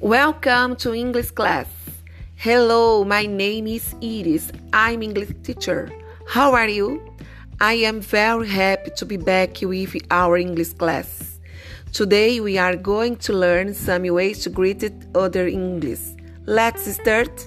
Welcome to English class. Hello, my name is Iris. I'm English teacher. How are you? I am very happy to be back with our English class. Today we are going to learn some ways to greet other English. Let's start.